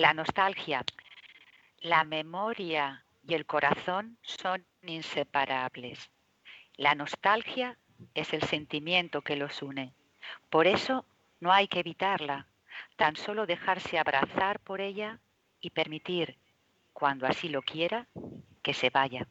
La nostalgia, la memoria y el corazón son inseparables. La nostalgia es el sentimiento que los une. Por eso no hay que evitarla, tan solo dejarse abrazar por ella y permitir, cuando así lo quiera, que se vaya.